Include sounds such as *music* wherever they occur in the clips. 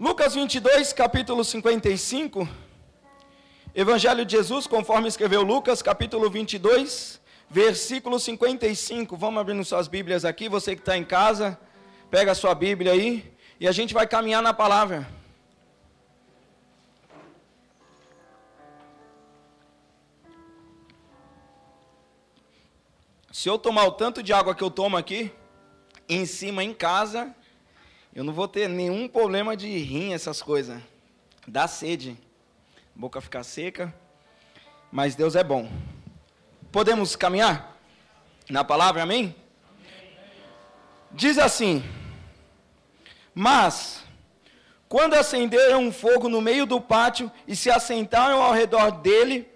Lucas 22, capítulo 55. Evangelho de Jesus, conforme escreveu Lucas, capítulo 22, versículo 55. Vamos abrindo suas Bíblias aqui. Você que está em casa, pega a sua Bíblia aí e a gente vai caminhar na palavra. Se eu tomar o tanto de água que eu tomo aqui, em cima em casa, eu não vou ter nenhum problema de rim, essas coisas. Dá sede. Boca ficar seca. Mas Deus é bom. Podemos caminhar na palavra, amém? Diz assim: Mas, quando acenderam um fogo no meio do pátio e se assentaram ao redor dele,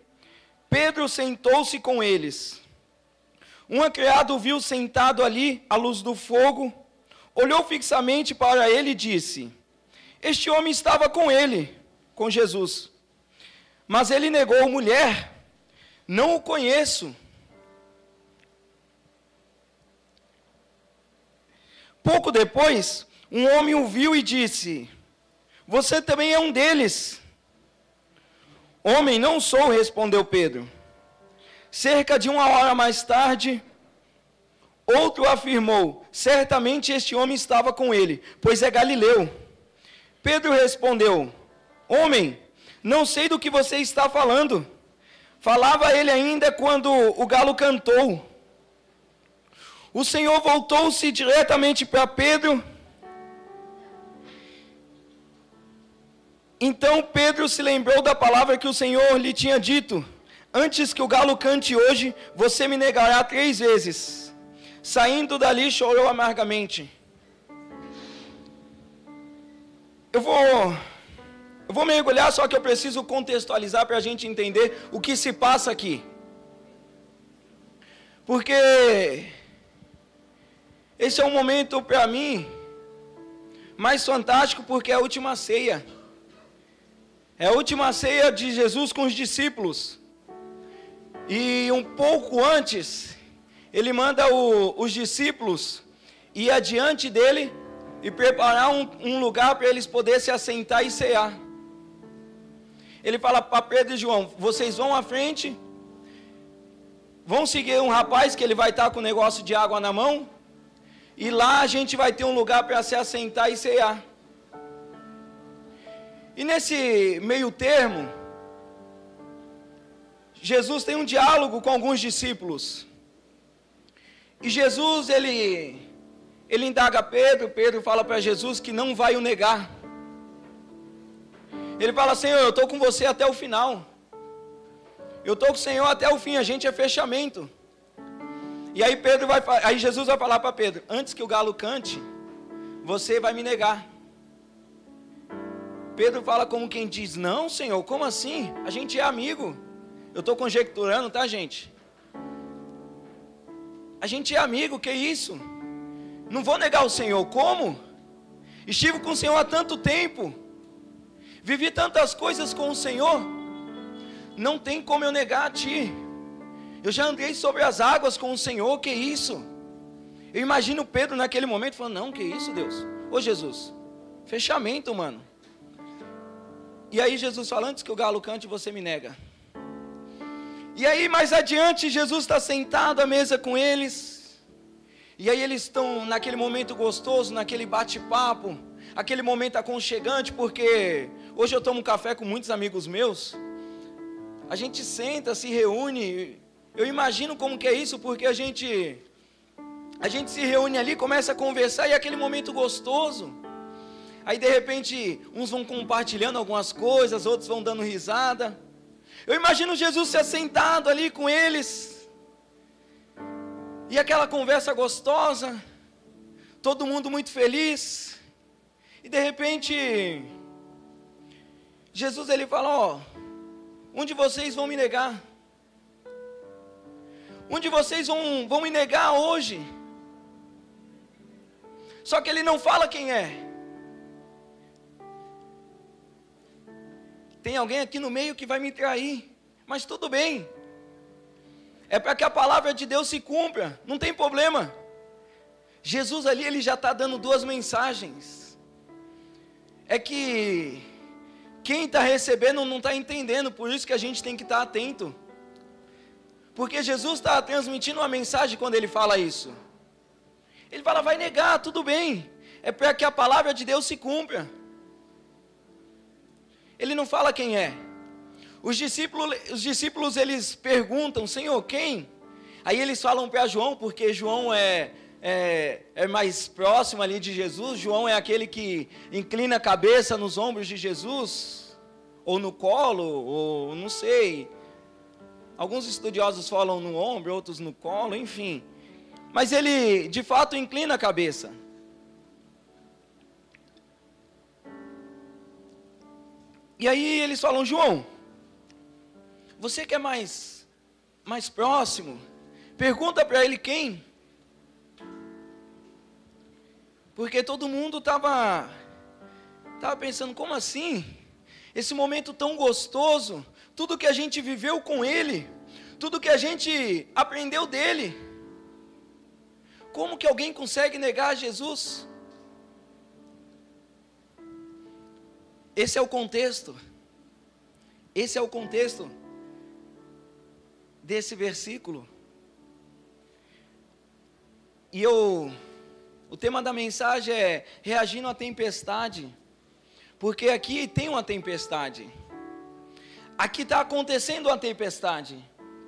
Pedro sentou-se com eles. Um criado viu sentado ali à luz do fogo, olhou fixamente para ele e disse: Este homem estava com ele, com Jesus. Mas ele negou: Mulher, não o conheço. Pouco depois, um homem o viu e disse: Você também é um deles. Homem, não sou, respondeu Pedro. Cerca de uma hora mais tarde, outro afirmou: Certamente este homem estava com ele, pois é galileu. Pedro respondeu: Homem, não sei do que você está falando. Falava ele ainda quando o galo cantou. O Senhor voltou-se diretamente para Pedro. Então Pedro se lembrou da palavra que o Senhor lhe tinha dito: Antes que o galo cante hoje, você me negará três vezes. Saindo dali, chorou amargamente. Eu vou, eu vou mergulhar, só que eu preciso contextualizar para a gente entender o que se passa aqui. Porque esse é um momento para mim mais fantástico, porque é a última ceia. É a última ceia de Jesus com os discípulos. E um pouco antes, ele manda o, os discípulos ir adiante dele e preparar um, um lugar para eles poderem se assentar e cear. Ele fala para Pedro e João: vocês vão à frente, vão seguir um rapaz que ele vai estar com um negócio de água na mão, e lá a gente vai ter um lugar para se assentar e cear. E nesse meio termo, Jesus tem um diálogo com alguns discípulos. E Jesus, ele, ele indaga Pedro, Pedro fala para Jesus que não vai o negar. Ele fala, Senhor, eu estou com você até o final. Eu estou com o Senhor até o fim, a gente é fechamento. E aí Pedro vai, aí Jesus vai falar para Pedro, antes que o galo cante, você vai me negar. Pedro fala como quem diz, não, Senhor, como assim? A gente é amigo. Eu estou conjecturando, tá, gente? A gente é amigo, que isso? Não vou negar o Senhor, como? Estive com o Senhor há tanto tempo, vivi tantas coisas com o Senhor, não tem como eu negar a Ti. Eu já andei sobre as águas com o Senhor, que isso? Eu imagino Pedro naquele momento falando: Não, que isso, Deus? Ô Jesus, fechamento, mano. E aí Jesus fala: Antes que o galo cante, você me nega. E aí, mais adiante, Jesus está sentado à mesa com eles. E aí, eles estão naquele momento gostoso, naquele bate-papo, aquele momento aconchegante, porque hoje eu tomo café com muitos amigos meus. A gente senta, se reúne. Eu imagino como que é isso, porque a gente a gente se reúne ali, começa a conversar e é aquele momento gostoso. Aí de repente, uns vão compartilhando algumas coisas, outros vão dando risada. Eu imagino Jesus se assentado ali com eles. E aquela conversa gostosa. Todo mundo muito feliz. E de repente, Jesus ele fala: Ó, um de vocês vão me negar. Um de vocês vão, vão me negar hoje. Só que ele não fala quem é. Tem alguém aqui no meio que vai me trair, mas tudo bem. É para que a palavra de Deus se cumpra, não tem problema. Jesus ali, ele já está dando duas mensagens. é que quem está recebendo não está entendendo, por isso que a gente tem que estar tá atento. Porque Jesus está transmitindo uma mensagem quando ele fala isso. Ele fala, vai negar, tudo bem. É para que a palavra de Deus se cumpra. Ele não fala quem é. Os discípulos, os discípulos eles perguntam, Senhor, quem? Aí eles falam para João, porque João é, é, é, mais próximo ali de Jesus. João é aquele que inclina a cabeça nos ombros de Jesus, ou no colo, ou não sei. Alguns estudiosos falam no ombro, outros no colo, enfim. Mas ele de fato inclina a cabeça. E aí eles falam, João, você que é mais, mais próximo, pergunta para ele quem. Porque todo mundo estava tava pensando, como assim? Esse momento tão gostoso, tudo que a gente viveu com ele, tudo que a gente aprendeu dele. Como que alguém consegue negar Jesus? Esse é o contexto. Esse é o contexto desse versículo. E eu, o tema da mensagem é reagindo à tempestade, porque aqui tem uma tempestade. Aqui está acontecendo uma tempestade.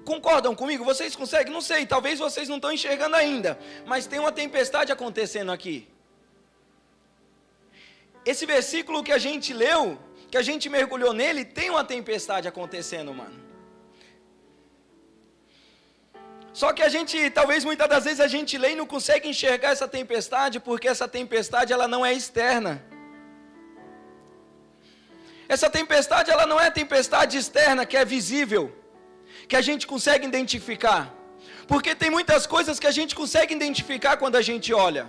Concordam comigo? Vocês conseguem? Não sei, talvez vocês não estão enxergando ainda, mas tem uma tempestade acontecendo aqui. Esse versículo que a gente leu, que a gente mergulhou nele, tem uma tempestade acontecendo, mano. Só que a gente, talvez muitas das vezes a gente lê e não consegue enxergar essa tempestade, porque essa tempestade ela não é externa. Essa tempestade ela não é tempestade externa que é visível, que a gente consegue identificar. Porque tem muitas coisas que a gente consegue identificar quando a gente olha.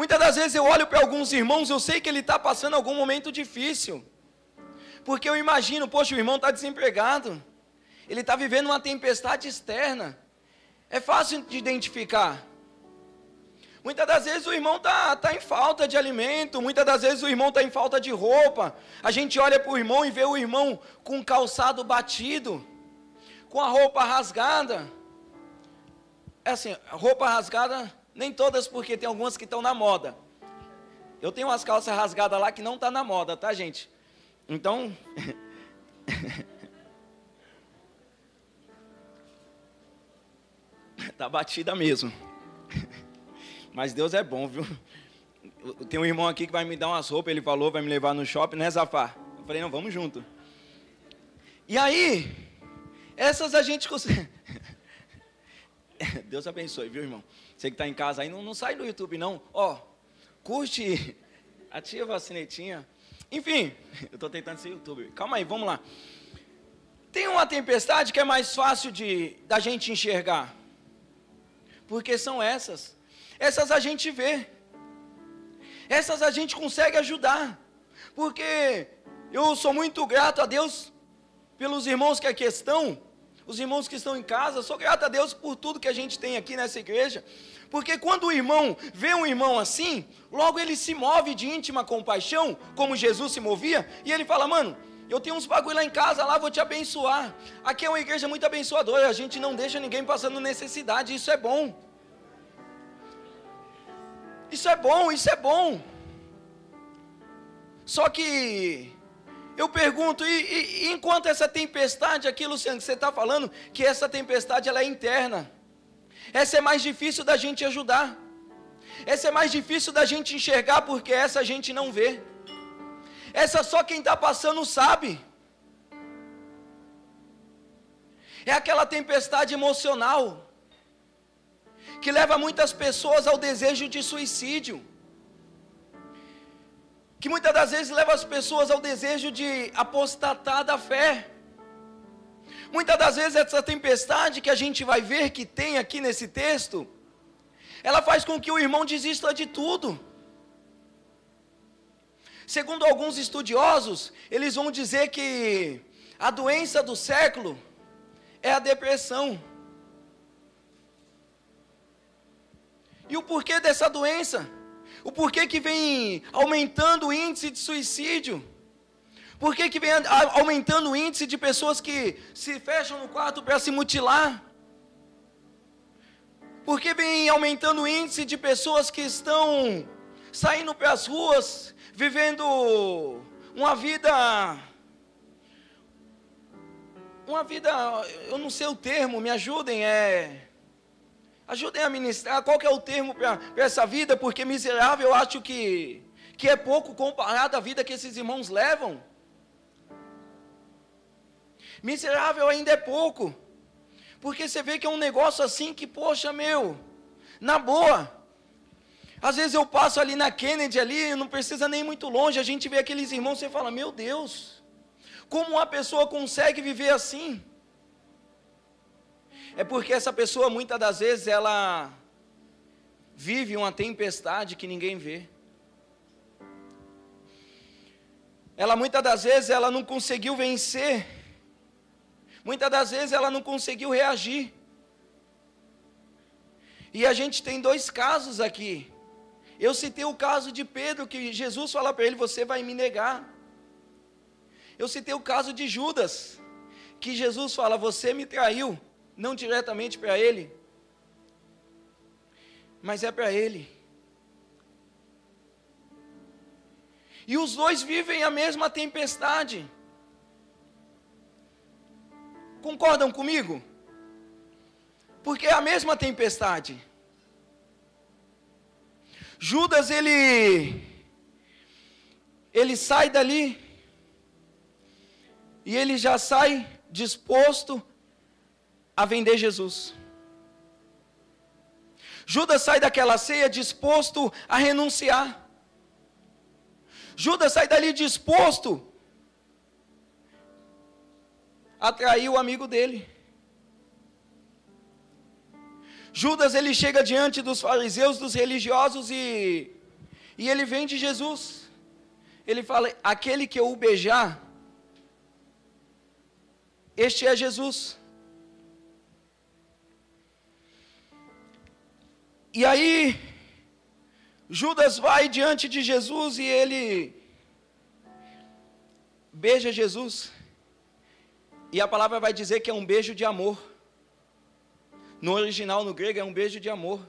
Muitas das vezes eu olho para alguns irmãos, eu sei que ele está passando algum momento difícil. Porque eu imagino, poxa, o irmão está desempregado ele está vivendo uma tempestade externa. É fácil de identificar. Muitas das vezes o irmão está tá em falta de alimento, muitas das vezes o irmão está em falta de roupa. A gente olha para o irmão e vê o irmão com o calçado batido, com a roupa rasgada. É assim, roupa rasgada, nem todas, porque tem algumas que estão na moda. Eu tenho umas calças rasgadas lá que não está na moda, tá, gente? Então. Está *laughs* batida mesmo. Mas Deus é bom, viu? Tem um irmão aqui que vai me dar umas roupas, ele falou, vai me levar no shopping, né, Zafar? Eu falei, não, vamos junto. E aí, essas a gente consegue. *laughs* Deus abençoe, viu, irmão? Você que está em casa aí, não, não sai do YouTube, não. Ó, curte, *laughs* ativa a sinetinha. Enfim, *laughs* eu estou tentando ser YouTube. Calma aí, vamos lá. Tem uma tempestade que é mais fácil de da gente enxergar porque são essas. Essas a gente vê. Essas a gente consegue ajudar. Porque eu sou muito grato a Deus pelos irmãos que aqui estão, os irmãos que estão em casa, sou grato a Deus por tudo que a gente tem aqui nessa igreja. Porque quando o irmão vê um irmão assim, logo ele se move de íntima compaixão, como Jesus se movia, e ele fala: "Mano, eu tenho uns bagulho lá em casa, lá vou te abençoar. Aqui é uma igreja muito abençoadora, a gente não deixa ninguém passando necessidade, isso é bom. Isso é bom, isso é bom. Só que eu pergunto, e, e, enquanto essa tempestade aqui, Luciano, que você está falando, que essa tempestade ela é interna. Essa é mais difícil da gente ajudar. Essa é mais difícil da gente enxergar, porque essa a gente não vê. Essa só quem está passando sabe. É aquela tempestade emocional que leva muitas pessoas ao desejo de suicídio. Que muitas das vezes leva as pessoas ao desejo de apostatar da fé. Muitas das vezes essa tempestade que a gente vai ver que tem aqui nesse texto, ela faz com que o irmão desista de tudo. Segundo alguns estudiosos, eles vão dizer que a doença do século é a depressão. E o porquê dessa doença? O porquê que vem aumentando o índice de suicídio? Por que, que vem aumentando o índice de pessoas que se fecham no quarto para se mutilar? Por que vem aumentando o índice de pessoas que estão saindo para as ruas, vivendo uma vida. Uma vida, eu não sei o termo, me ajudem, é. Ajudem a ministrar qual que é o termo para essa vida, porque miserável eu acho que, que é pouco comparado à vida que esses irmãos levam. Miserável ainda é pouco. Porque você vê que é um negócio assim que, poxa, meu, na boa. Às vezes eu passo ali na Kennedy ali, não precisa nem muito longe, a gente vê aqueles irmãos e fala, meu Deus, como uma pessoa consegue viver assim? É porque essa pessoa muitas das vezes ela vive uma tempestade que ninguém vê. Ela muitas das vezes ela não conseguiu vencer Muitas das vezes ela não conseguiu reagir. E a gente tem dois casos aqui. Eu citei o caso de Pedro, que Jesus fala para ele: Você vai me negar. Eu citei o caso de Judas, que Jesus fala: Você me traiu. Não diretamente para ele, mas é para ele. E os dois vivem a mesma tempestade. Concordam comigo? Porque é a mesma tempestade. Judas ele ele sai dali e ele já sai disposto a vender Jesus. Judas sai daquela ceia disposto a renunciar. Judas sai dali disposto atraiu o amigo dele. Judas ele chega diante dos fariseus, dos religiosos e e ele vem de Jesus. Ele fala: "Aquele que eu o beijar, este é Jesus". E aí Judas vai diante de Jesus e ele beija Jesus. E a palavra vai dizer que é um beijo de amor. No original, no grego, é um beijo de amor.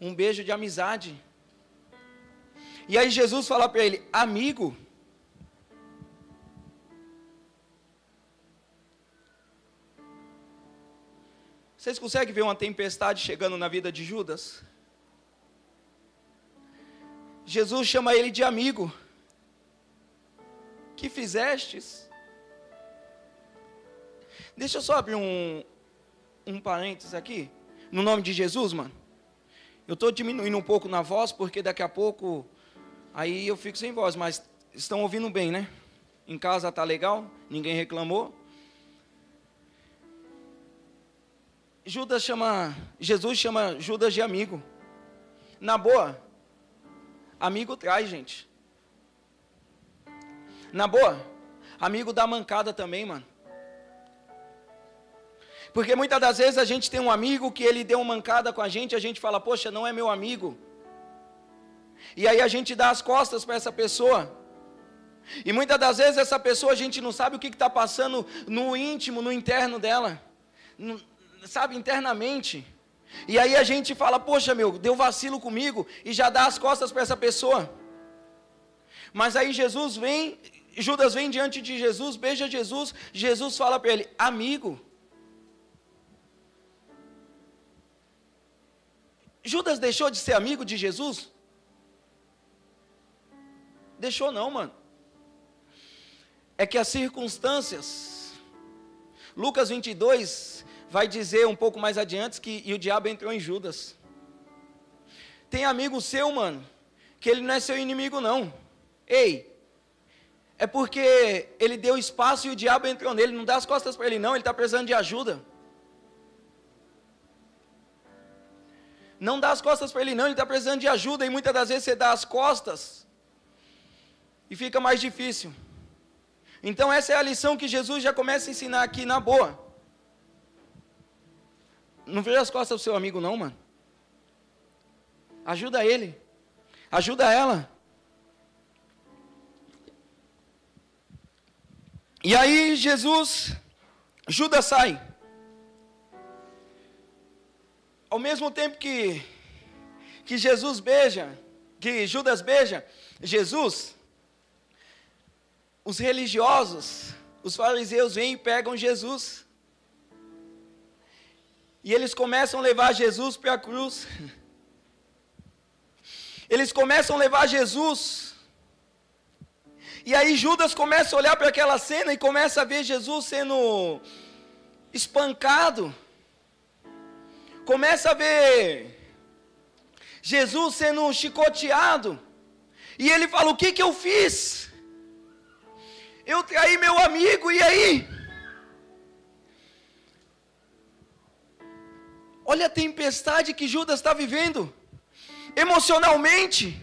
Um beijo de amizade. E aí Jesus fala para ele: Amigo. Vocês conseguem ver uma tempestade chegando na vida de Judas? Jesus chama ele de amigo. Que fizestes? Deixa eu só abrir um, um parênteses aqui. No nome de Jesus, mano. Eu estou diminuindo um pouco na voz, porque daqui a pouco aí eu fico sem voz, mas estão ouvindo bem, né? Em casa tá legal, ninguém reclamou. Judas chama, Jesus chama Judas de amigo. Na boa, amigo traz, gente. Na boa, amigo dá mancada também, mano. Porque muitas das vezes a gente tem um amigo que ele deu uma mancada com a gente, a gente fala, poxa, não é meu amigo. E aí a gente dá as costas para essa pessoa. E muitas das vezes essa pessoa a gente não sabe o que está passando no íntimo, no interno dela. No, sabe, internamente. E aí a gente fala, poxa meu, deu vacilo comigo, e já dá as costas para essa pessoa. Mas aí Jesus vem, Judas vem diante de Jesus, beija Jesus, Jesus fala para ele, amigo. Judas deixou de ser amigo de Jesus? Deixou não, mano. É que as circunstâncias. Lucas 22 vai dizer um pouco mais adiante que e o diabo entrou em Judas. Tem amigo seu, mano, que ele não é seu inimigo não. Ei, é porque ele deu espaço e o diabo entrou nele. Não dá as costas para ele não, ele está precisando de ajuda. Não dá as costas para ele, não, ele está precisando de ajuda, e muitas das vezes você dá as costas e fica mais difícil. Então, essa é a lição que Jesus já começa a ensinar aqui na boa. Não vira as costas do seu amigo, não, mano. Ajuda ele. Ajuda ela. E aí Jesus, Judas sai. Ao mesmo tempo que, que Jesus beija, que Judas beija Jesus, os religiosos, os fariseus vêm e pegam Jesus. E eles começam a levar Jesus para a cruz. Eles começam a levar Jesus. E aí Judas começa a olhar para aquela cena e começa a ver Jesus sendo espancado. Começa a ver Jesus sendo chicoteado. E ele fala: O que, que eu fiz? Eu traí meu amigo, e aí? Olha a tempestade que Judas está vivendo, emocionalmente.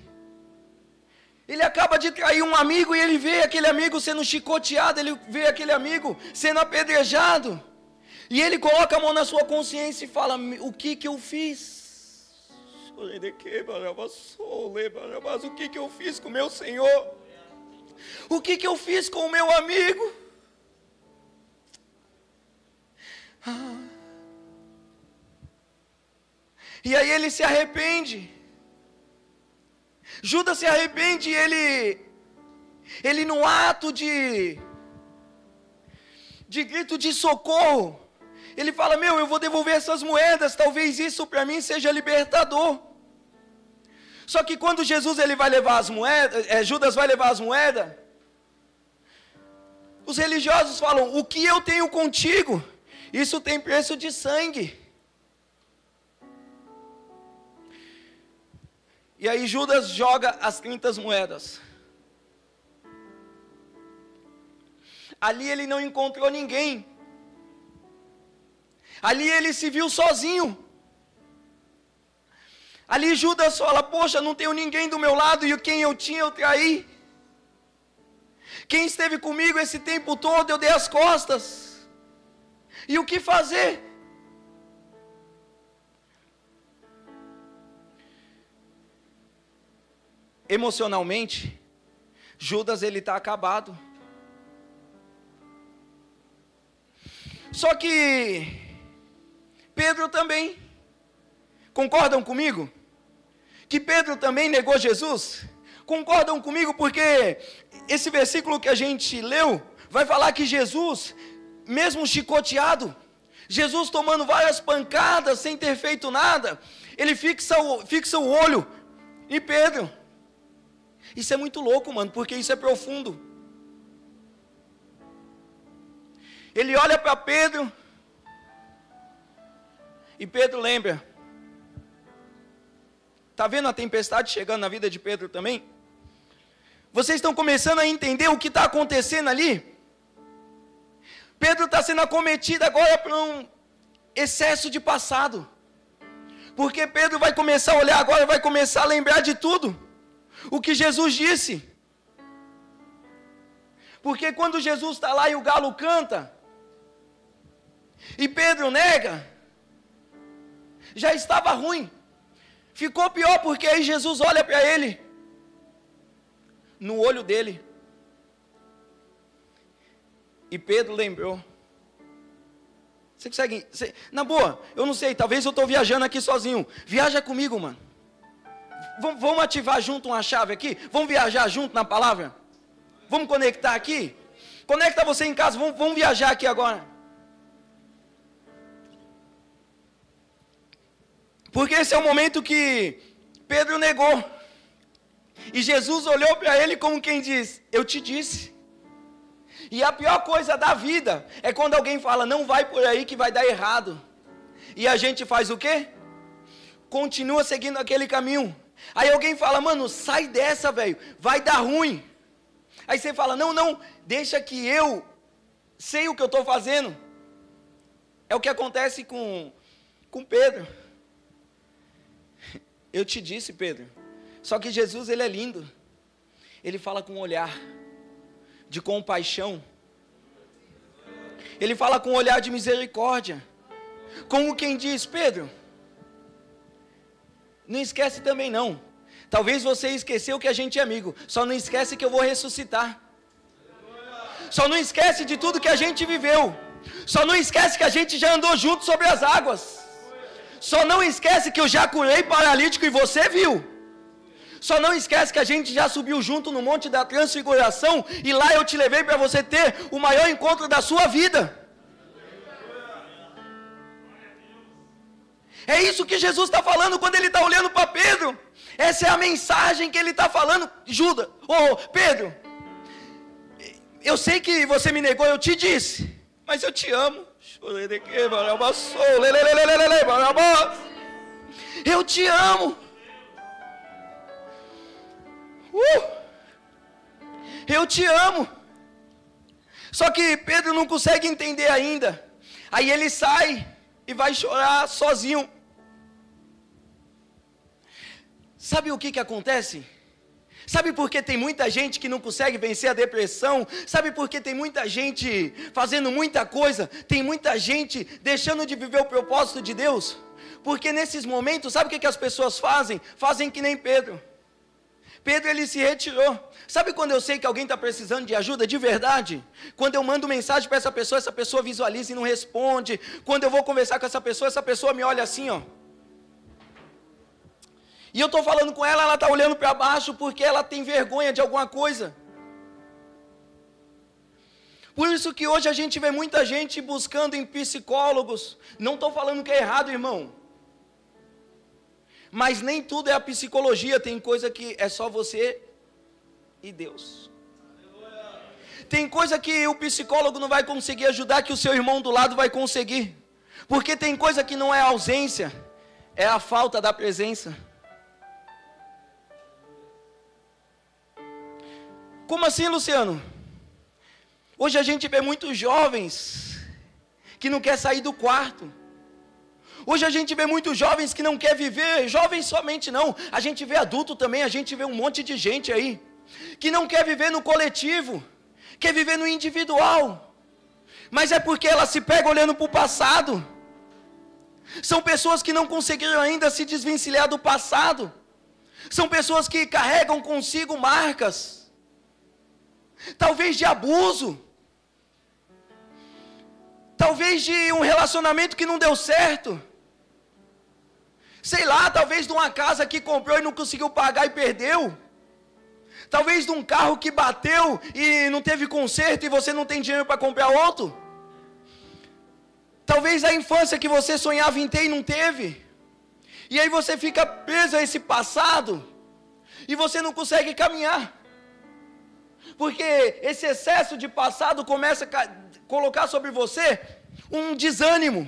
Ele acaba de trair um amigo e ele vê aquele amigo sendo chicoteado, ele vê aquele amigo sendo apedrejado. E ele coloca a mão na sua consciência e fala: O que que eu fiz? O que que eu fiz com meu Senhor? O que que eu fiz com o meu amigo? Ah. E aí ele se arrepende. Judas se arrepende e ele, ele no ato de, de grito de socorro, ele fala: Meu, eu vou devolver essas moedas, talvez isso para mim seja libertador. Só que quando Jesus ele vai levar as moedas, é, Judas vai levar as moedas, os religiosos falam: O que eu tenho contigo? Isso tem preço de sangue. E aí Judas joga as 30 moedas. Ali ele não encontrou ninguém. Ali ele se viu sozinho. Ali Judas fala: Poxa, não tenho ninguém do meu lado e quem eu tinha eu traí. Quem esteve comigo esse tempo todo eu dei as costas. E o que fazer? Emocionalmente, Judas ele está acabado. Só que Pedro também. Concordam comigo? Que Pedro também negou Jesus? Concordam comigo porque esse versículo que a gente leu vai falar que Jesus, mesmo chicoteado, Jesus tomando várias pancadas sem ter feito nada, ele fixa o, fixa o olho em Pedro. Isso é muito louco, mano, porque isso é profundo. Ele olha para Pedro, e Pedro lembra. Está vendo a tempestade chegando na vida de Pedro também? Vocês estão começando a entender o que está acontecendo ali? Pedro está sendo acometido agora por um excesso de passado. Porque Pedro vai começar a olhar agora, vai começar a lembrar de tudo o que Jesus disse. Porque quando Jesus está lá e o galo canta, e Pedro nega, já estava ruim. Ficou pior porque aí Jesus olha para ele, no olho dele. E Pedro lembrou. Você consegue. Você, na boa, eu não sei, talvez eu estou viajando aqui sozinho. Viaja comigo, mano. Vamos, ativar junto uma chave aqui? Vamos viajar junto na palavra? Vamos conectar aqui? Conecta você em casa, vamos, vamos viajar aqui agora. Porque esse é o momento que Pedro negou. E Jesus olhou para ele como quem diz: Eu te disse. E a pior coisa da vida é quando alguém fala: Não vai por aí que vai dar errado. E a gente faz o quê? Continua seguindo aquele caminho. Aí alguém fala, mano, sai dessa, velho, vai dar ruim. Aí você fala, não, não, deixa que eu sei o que eu estou fazendo. É o que acontece com, com Pedro. *laughs* Eu te disse, Pedro. Só que Jesus, ele é lindo. Ele fala com um olhar de compaixão. Ele fala com um olhar de misericórdia. Como quem diz, Pedro, não esquece também não. Talvez você esqueceu que a gente é amigo. Só não esquece que eu vou ressuscitar. Só não esquece de tudo que a gente viveu. Só não esquece que a gente já andou junto sobre as águas. Só não esquece que eu já curei paralítico e você viu. Só não esquece que a gente já subiu junto no Monte da Transfiguração e lá eu te levei para você ter o maior encontro da sua vida. É isso que Jesus está falando quando ele está olhando para Pedro. Essa é a mensagem que ele está falando. Judas, ô oh, Pedro, eu sei que você me negou, eu te disse, mas eu te amo. Eu te amo. Uh, eu te amo. Só que Pedro não consegue entender ainda. Aí ele sai e vai chorar sozinho. Sabe o que, que acontece? Sabe por que tem muita gente que não consegue vencer a depressão? Sabe por que tem muita gente fazendo muita coisa? Tem muita gente deixando de viver o propósito de Deus? Porque nesses momentos, sabe o que, que as pessoas fazem? Fazem que nem Pedro. Pedro ele se retirou. Sabe quando eu sei que alguém está precisando de ajuda de verdade? Quando eu mando mensagem para essa pessoa, essa pessoa visualiza e não responde. Quando eu vou conversar com essa pessoa, essa pessoa me olha assim, ó. E eu estou falando com ela, ela está olhando para baixo porque ela tem vergonha de alguma coisa. Por isso que hoje a gente vê muita gente buscando em psicólogos. Não estou falando que é errado, irmão. Mas nem tudo é a psicologia, tem coisa que é só você e Deus. Tem coisa que o psicólogo não vai conseguir ajudar, que o seu irmão do lado vai conseguir. Porque tem coisa que não é ausência, é a falta da presença. Como assim, Luciano? Hoje a gente vê muitos jovens que não quer sair do quarto. Hoje a gente vê muitos jovens que não quer viver, jovens somente não. A gente vê adulto também, a gente vê um monte de gente aí que não quer viver no coletivo, quer viver no individual. Mas é porque ela se pega olhando para o passado. São pessoas que não conseguiram ainda se desvencilhar do passado. São pessoas que carregam consigo marcas talvez de abuso, talvez de um relacionamento que não deu certo, sei lá, talvez de uma casa que comprou e não conseguiu pagar e perdeu, talvez de um carro que bateu e não teve conserto e você não tem dinheiro para comprar outro, talvez a infância que você sonhava em ter e não teve, e aí você fica preso a esse passado e você não consegue caminhar. Porque esse excesso de passado começa a colocar sobre você um desânimo.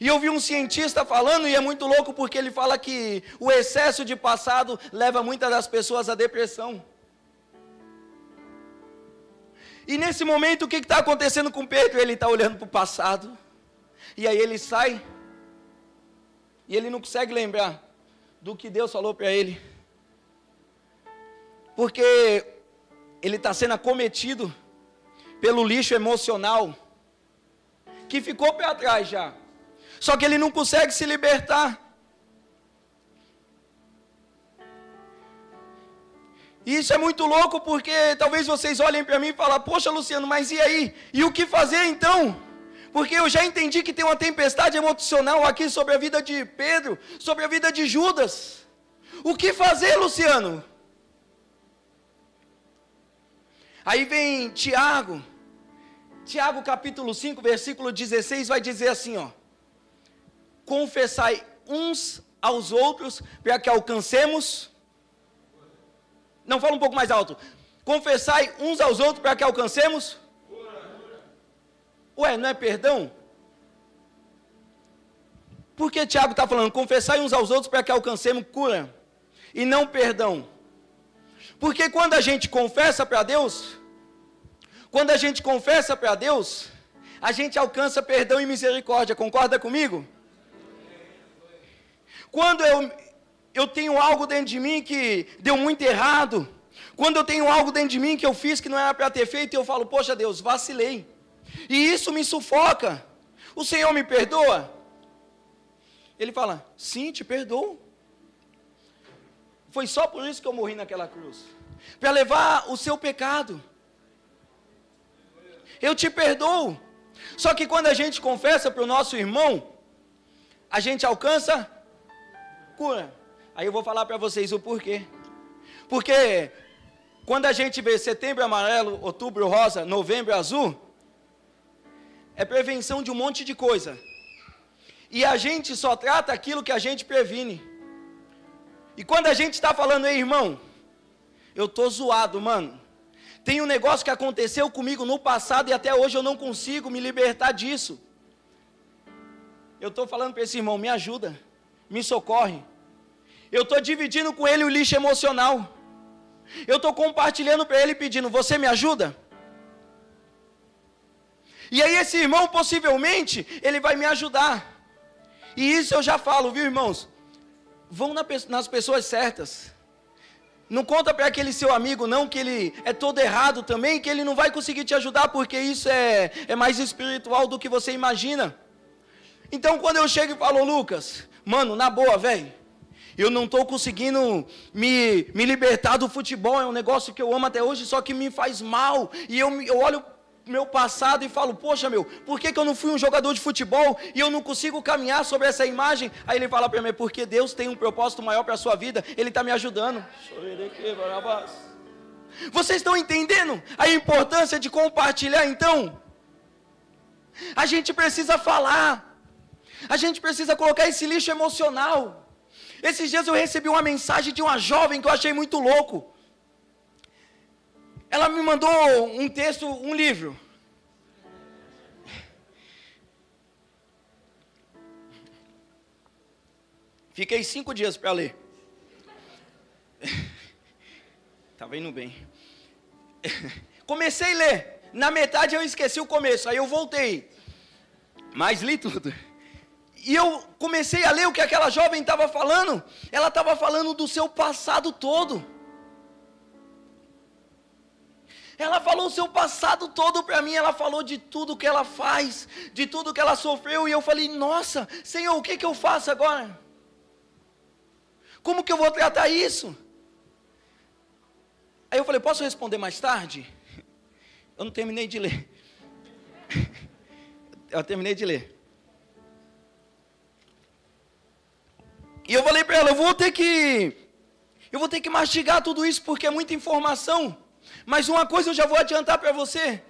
E eu vi um cientista falando, e é muito louco porque ele fala que o excesso de passado leva muitas das pessoas à depressão. E nesse momento, o que está acontecendo com Pedro? Ele está olhando para o passado, e aí ele sai, e ele não consegue lembrar do que Deus falou para ele porque ele está sendo acometido pelo lixo emocional que ficou para trás já. Só que ele não consegue se libertar. E isso é muito louco porque talvez vocês olhem para mim e falem: Poxa, Luciano, mas e aí? E o que fazer então? Porque eu já entendi que tem uma tempestade emocional aqui sobre a vida de Pedro, sobre a vida de Judas. O que fazer, Luciano? Aí vem Tiago, Tiago capítulo 5, versículo 16, vai dizer assim: ó, confessai uns aos outros para que alcancemos. Não, fala um pouco mais alto. Confessai uns aos outros para que alcancemos. Ué, não é perdão? Por que Tiago está falando? Confessai uns aos outros para que alcancemos cura e não perdão. Porque quando a gente confessa para Deus, quando a gente confessa para Deus, a gente alcança perdão e misericórdia, concorda comigo? Quando eu, eu tenho algo dentro de mim que deu muito errado, quando eu tenho algo dentro de mim que eu fiz que não era para ter feito, eu falo, poxa Deus, vacilei. E isso me sufoca. O Senhor me perdoa? Ele fala, sim, te perdoo. Foi só por isso que eu morri naquela cruz para levar o seu pecado. Eu te perdoo. Só que quando a gente confessa para o nosso irmão, a gente alcança cura. Aí eu vou falar para vocês o porquê. Porque quando a gente vê setembro amarelo, outubro rosa, novembro azul, é prevenção de um monte de coisa. E a gente só trata aquilo que a gente previne. E quando a gente está falando, ei irmão, eu tô zoado, mano. Tem um negócio que aconteceu comigo no passado e até hoje eu não consigo me libertar disso. Eu estou falando para esse irmão, me ajuda, me socorre. Eu estou dividindo com ele o lixo emocional. Eu estou compartilhando para ele pedindo: Você me ajuda? E aí, esse irmão, possivelmente, ele vai me ajudar. E isso eu já falo, viu, irmãos? Vão nas pessoas certas. Não conta para aquele seu amigo, não, que ele é todo errado também, que ele não vai conseguir te ajudar, porque isso é, é mais espiritual do que você imagina. Então, quando eu chego e falo, Lucas, mano, na boa, velho, eu não estou conseguindo me, me libertar do futebol, é um negócio que eu amo até hoje, só que me faz mal. E eu, eu olho meu passado e falo, poxa meu, por que, que eu não fui um jogador de futebol e eu não consigo caminhar sobre essa imagem? Aí ele fala para mim, porque Deus tem um propósito maior para a sua vida, Ele está me ajudando. Vocês estão entendendo a importância de compartilhar então? A gente precisa falar, a gente precisa colocar esse lixo emocional. Esses dias eu recebi uma mensagem de uma jovem que eu achei muito louco. Ela me mandou um texto, um livro. Fiquei cinco dias para ler. Estava indo bem. Comecei a ler. Na metade eu esqueci o começo. Aí eu voltei. Mas li tudo. E eu comecei a ler o que aquela jovem estava falando. Ela estava falando do seu passado todo. Ela falou o seu passado todo para mim. Ela falou de tudo que ela faz, de tudo que ela sofreu. E eu falei: Nossa, Senhor, o que, que eu faço agora? Como que eu vou tratar isso? Aí eu falei: Posso responder mais tarde? Eu não terminei de ler. *laughs* Eu terminei de ler. E eu falei para ela, eu vou ter que eu vou ter que mastigar tudo isso porque é muita informação. Mas uma coisa eu já vou adiantar para você.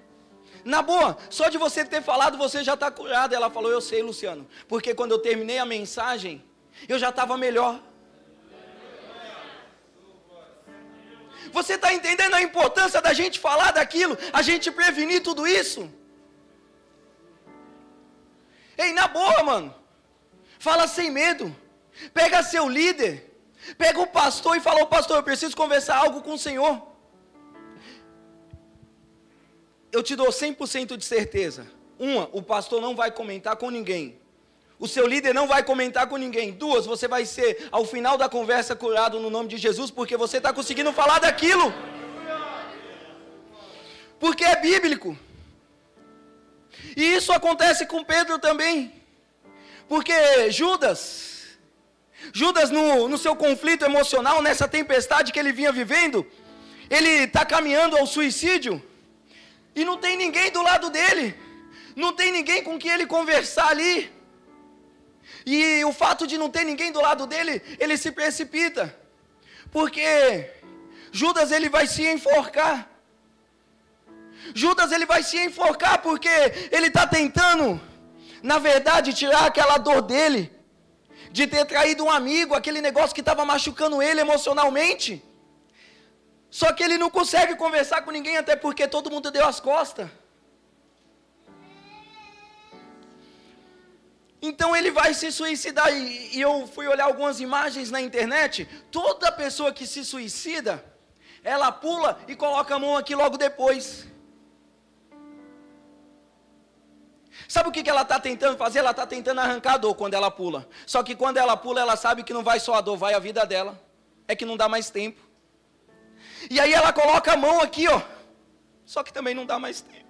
Na boa, só de você ter falado, você já está curado. Ela falou, eu sei, Luciano. Porque quando eu terminei a mensagem, eu já estava melhor. Você está entendendo a importância da gente falar daquilo, a gente prevenir tudo isso? Ei, na boa, mano. Fala sem medo. Pega seu líder, pega o pastor e fala: Pastor, eu preciso conversar algo com o Senhor. Eu te dou 100% de certeza. Uma, o pastor não vai comentar com ninguém. O seu líder não vai comentar com ninguém. Duas, você vai ser, ao final da conversa, curado no nome de Jesus, porque você está conseguindo falar daquilo. Porque é bíblico. E isso acontece com Pedro também. Porque Judas, Judas, no, no seu conflito emocional, nessa tempestade que ele vinha vivendo, ele está caminhando ao suicídio, e não tem ninguém do lado dele, não tem ninguém com quem ele conversar ali, e o fato de não ter ninguém do lado dele, ele se precipita, porque Judas ele vai se enforcar. Judas ele vai se enforcar porque ele está tentando, na verdade, tirar aquela dor dele de ter traído um amigo, aquele negócio que estava machucando ele emocionalmente. Só que ele não consegue conversar com ninguém, até porque todo mundo deu as costas. Então ele vai se suicidar. E, e, eu fui olhar algumas imagens na internet. Toda pessoa que se suicida, ela pula e coloca a mão aqui logo depois. Sabe o que, ela está tentando fazer? Ela está tentando arrancar a dor quando ela pula. Só que quando ela pula, ela sabe que não vai só a dor, vai a vida dela. É que não dá mais tempo. E aí ela coloca a mão aqui, ó. Só que também não dá mais tempo.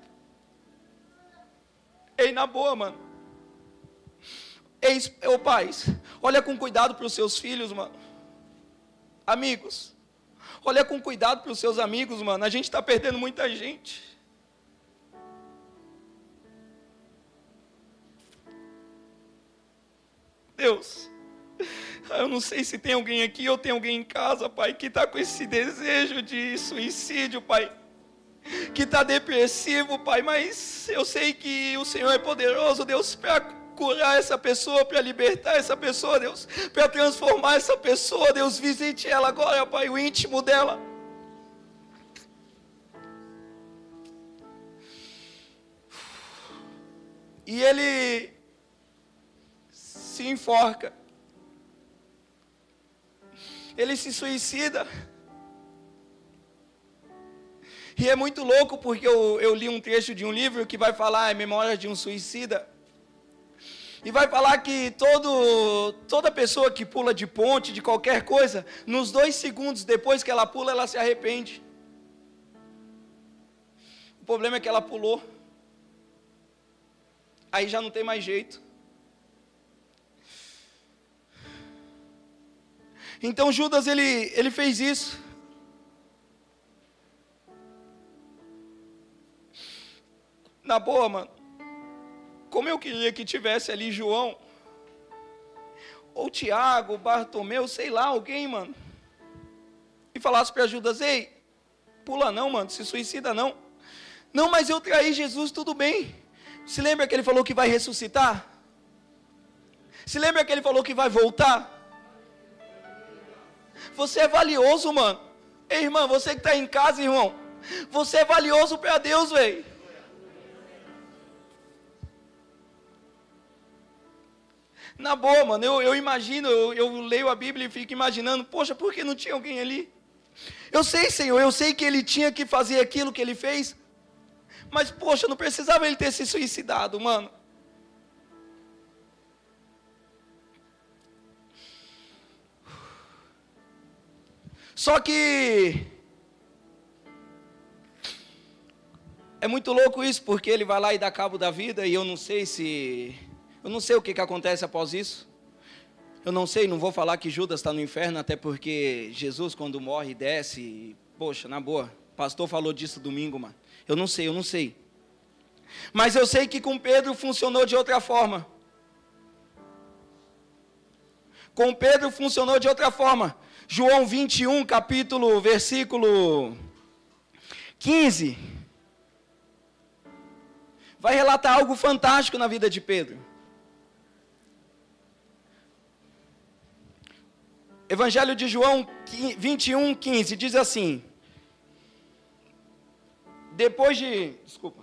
Ei, na boa, mano. Ei, ô pais, olha com cuidado para os seus filhos, mano. Amigos, olha com cuidado para os seus amigos, mano. A gente está perdendo muita gente. Deus, eu não sei se tem alguém aqui ou tem alguém em casa, Pai, que está com esse desejo de suicídio, Pai. Que está depressivo, Pai, mas eu sei que o Senhor é poderoso, Deus, para curar essa pessoa, para libertar essa pessoa, Deus, para transformar essa pessoa, Deus, visite ela agora, Pai, o íntimo dela. E ele se enforca. Ele se suicida. E é muito louco porque eu, eu li um trecho de um livro que vai falar a memória de um suicida. E vai falar que todo, toda pessoa que pula de ponte, de qualquer coisa, nos dois segundos depois que ela pula, ela se arrepende. O problema é que ela pulou. Aí já não tem mais jeito. Então Judas ele, ele fez isso. Na boa, mano. Como eu queria que tivesse ali João, ou Tiago, Bartomeu, sei lá, alguém, mano. E falasse para Judas: Ei, pula não, mano, se suicida não. Não, mas eu traí Jesus, tudo bem. Se lembra que ele falou que vai ressuscitar? Se lembra que ele falou que vai voltar? Você é valioso, mano. Ei, irmã, você que está em casa, irmão. Você é valioso para Deus, velho. Na boa, mano, eu, eu imagino, eu, eu leio a Bíblia e fico imaginando, poxa, por que não tinha alguém ali? Eu sei, Senhor, eu sei que ele tinha que fazer aquilo que ele fez, mas, poxa, não precisava ele ter se suicidado, mano. Só que é muito louco isso, porque ele vai lá e dá cabo da vida e eu não sei se eu não sei o que, que acontece após isso. Eu não sei, não vou falar que Judas está no inferno, até porque Jesus, quando morre, desce. E, poxa, na boa, pastor falou disso domingo, mano. Eu não sei, eu não sei. Mas eu sei que com Pedro funcionou de outra forma. Com Pedro funcionou de outra forma. João 21, capítulo, versículo 15, vai relatar algo fantástico na vida de Pedro. Evangelho de João 21, 15 diz assim: Depois de. Desculpa.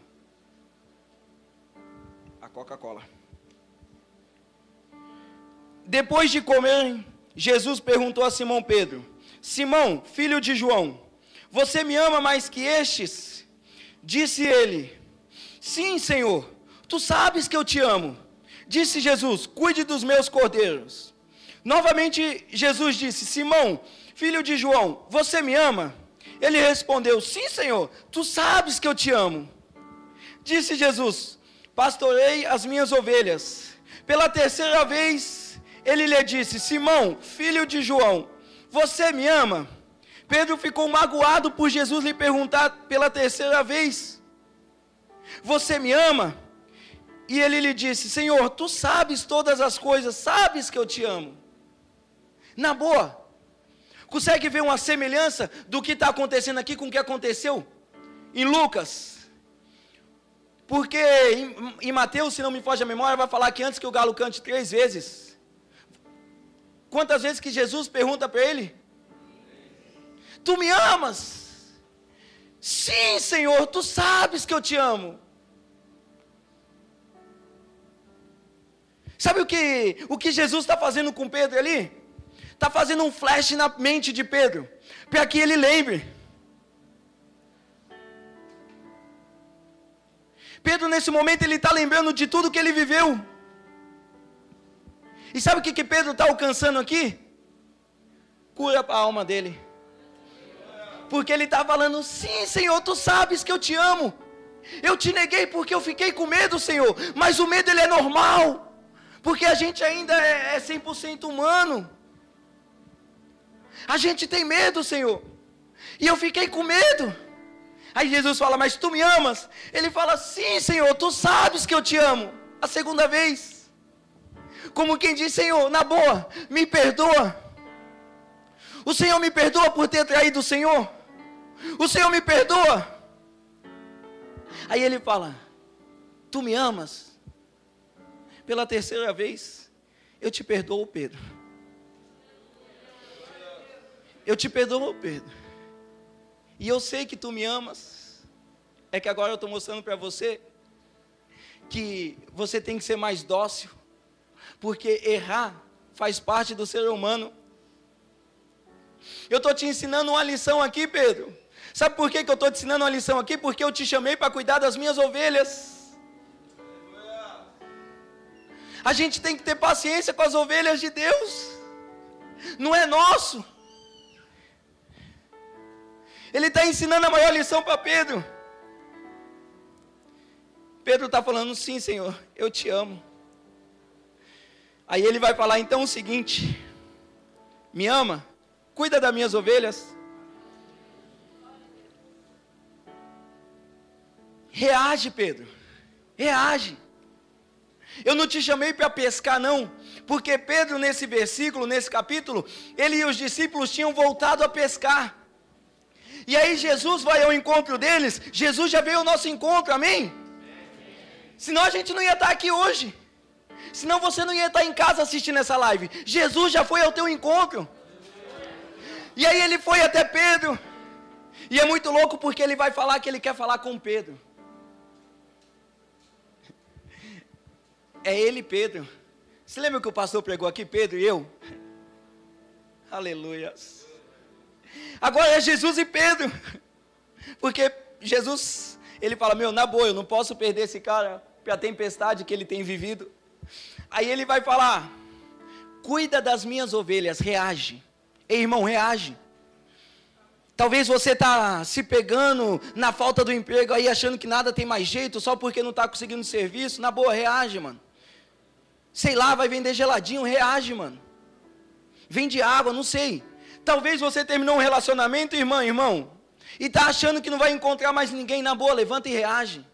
A Coca-Cola. Depois de comer Jesus perguntou a Simão Pedro: Simão, filho de João, você me ama mais que estes? Disse ele: Sim, Senhor, tu sabes que eu te amo. Disse Jesus: Cuide dos meus cordeiros. Novamente Jesus disse: Simão, filho de João, você me ama? Ele respondeu: Sim, Senhor, tu sabes que eu te amo. Disse Jesus: Pastorei as minhas ovelhas. Pela terceira vez ele lhe disse: Simão, filho de João, você me ama? Pedro ficou magoado por Jesus lhe perguntar pela terceira vez: Você me ama? E ele lhe disse: Senhor, tu sabes todas as coisas, sabes que eu te amo. Na boa, consegue ver uma semelhança do que está acontecendo aqui com o que aconteceu em Lucas? Porque em, Mateus, se não me foge a memória, vai falar que antes que o galo cante três vezes, Quantas vezes que Jesus pergunta para ele? Tu me amas? Sim, Senhor, tu sabes que eu te amo. Sabe o que, o que Jesus está fazendo com Pedro ali? Está fazendo um flash na mente de Pedro, para que ele lembre. Pedro, nesse momento, ele está lembrando de tudo que ele viveu. E sabe o que, que Pedro está alcançando aqui? Cura para a alma dele. Porque ele está falando: sim, Senhor, tu sabes que eu te amo. Eu te neguei porque eu fiquei com medo, Senhor. Mas o medo ele é normal. Porque a gente ainda é, é 100% humano. A gente tem medo, Senhor. E eu fiquei com medo. Aí Jesus fala: Mas tu me amas? Ele fala: Sim, Senhor, tu sabes que eu te amo. A segunda vez. Como quem diz: Senhor, na boa, me perdoa. O Senhor me perdoa por ter traído o Senhor. O Senhor me perdoa. Aí ele fala: Tu me amas? Pela terceira vez, eu te perdoo, Pedro. Eu te perdoo, Pedro. E eu sei que tu me amas. É que agora eu estou mostrando para você que você tem que ser mais dócil, porque errar faz parte do ser humano. Eu estou te ensinando uma lição aqui, Pedro. Sabe por que, que eu estou te ensinando uma lição aqui? Porque eu te chamei para cuidar das minhas ovelhas. A gente tem que ter paciência com as ovelhas de Deus. Não é nosso. Ele está ensinando a maior lição para Pedro. Pedro está falando, sim, Senhor, eu te amo. Aí ele vai falar então o seguinte: me ama, cuida das minhas ovelhas. Reage, Pedro, reage. Eu não te chamei para pescar, não, porque Pedro, nesse versículo, nesse capítulo, ele e os discípulos tinham voltado a pescar. E aí Jesus vai ao encontro deles, Jesus já veio ao nosso encontro, amém? Senão a gente não ia estar aqui hoje. Senão você não ia estar em casa assistindo essa live. Jesus já foi ao teu encontro. E aí ele foi até Pedro. E é muito louco porque ele vai falar que ele quer falar com Pedro. É ele, Pedro. Você lembra que o pastor pregou aqui, Pedro e eu? Aleluias. Agora é Jesus e Pedro. Porque Jesus, ele fala: Meu, na boa, eu não posso perder esse cara para a tempestade que ele tem vivido. Aí ele vai falar: Cuida das minhas ovelhas, reage. Ei, irmão, reage. Talvez você está se pegando na falta do emprego aí, achando que nada tem mais jeito, só porque não está conseguindo serviço. Na boa, reage, mano. Sei lá, vai vender geladinho, reage, mano. Vende água, não sei. Talvez você terminou um relacionamento, irmã, irmão, e está achando que não vai encontrar mais ninguém na boa, levanta e reage.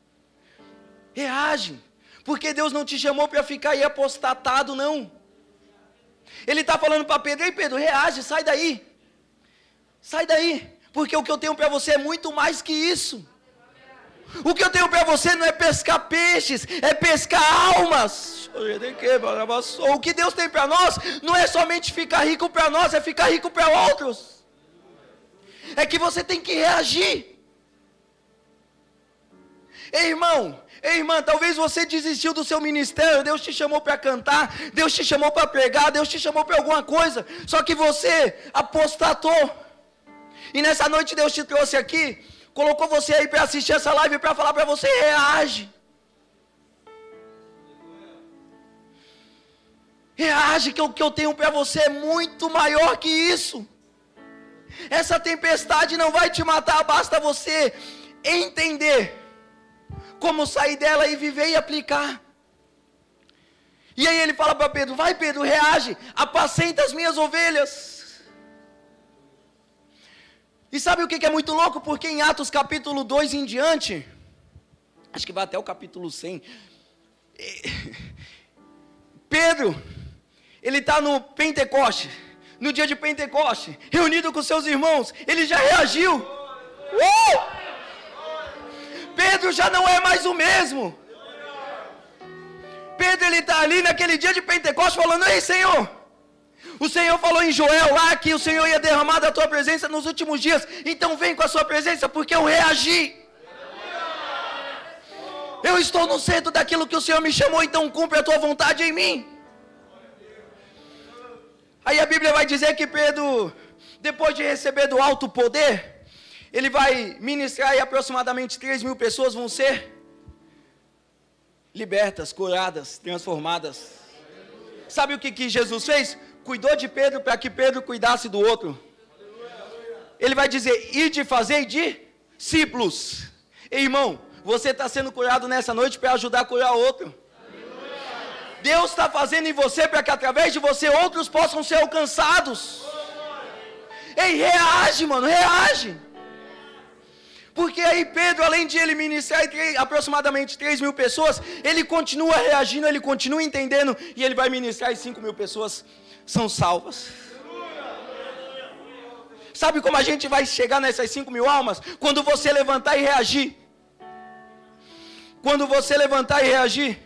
Reage. Porque Deus não te chamou para ficar aí apostatado, não. Ele está falando para Pedro, ei Pedro, reage, sai daí. Sai daí. Porque o que eu tenho para você é muito mais que isso. O que eu tenho para você não é pescar peixes, é pescar almas. O que Deus tem para nós não é somente ficar rico para nós, é ficar rico para outros. É que você tem que reagir. Ei, irmão, ei, irmã, talvez você desistiu do seu ministério, Deus te chamou para cantar, Deus te chamou para pregar, Deus te chamou para alguma coisa, só que você apostatou. E nessa noite Deus te trouxe aqui colocou você aí para assistir essa live para falar para você, reage. Reage que o que eu tenho para você é muito maior que isso. Essa tempestade não vai te matar, basta você entender como sair dela e viver e aplicar. E aí ele fala para Pedro: Vai, Pedro, reage, apacenta as minhas ovelhas. E sabe o que é muito louco? Porque em Atos capítulo 2 em diante, acho que vai até o capítulo 100, *laughs* Pedro, ele está no Pentecoste, no dia de Pentecoste, reunido com seus irmãos, ele já reagiu. Uh! Pedro já não é mais o mesmo. Pedro ele está ali naquele dia de Pentecoste falando: Ei Senhor, o Senhor falou em Joel lá que o Senhor ia derramar da tua presença nos últimos dias. Então vem com a sua presença, porque eu reagi. Eu estou no centro daquilo que o Senhor me chamou, então cumpre a tua vontade em mim. Aí a Bíblia vai dizer que Pedro, depois de receber do alto poder, ele vai ministrar e aproximadamente 3 mil pessoas vão ser libertas, curadas, transformadas. Sabe o que, que Jesus fez? cuidou de Pedro para que Pedro cuidasse do outro. Ele vai dizer: e de fazer discípulos. Irmão, você está sendo curado nessa noite para ajudar a curar outro. Deus está fazendo em você para que através de você outros possam ser alcançados. Ei, reage, mano, reage. Porque aí Pedro, além de ele ministrar aproximadamente 3 mil pessoas, ele continua reagindo, ele continua entendendo, e ele vai ministrar e 5 mil pessoas são salvas. Sabe como a gente vai chegar nessas 5 mil almas? Quando você levantar e reagir. Quando você levantar e reagir.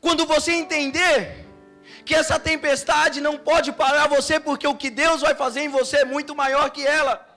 Quando você entender que essa tempestade não pode parar você, porque o que Deus vai fazer em você é muito maior que ela.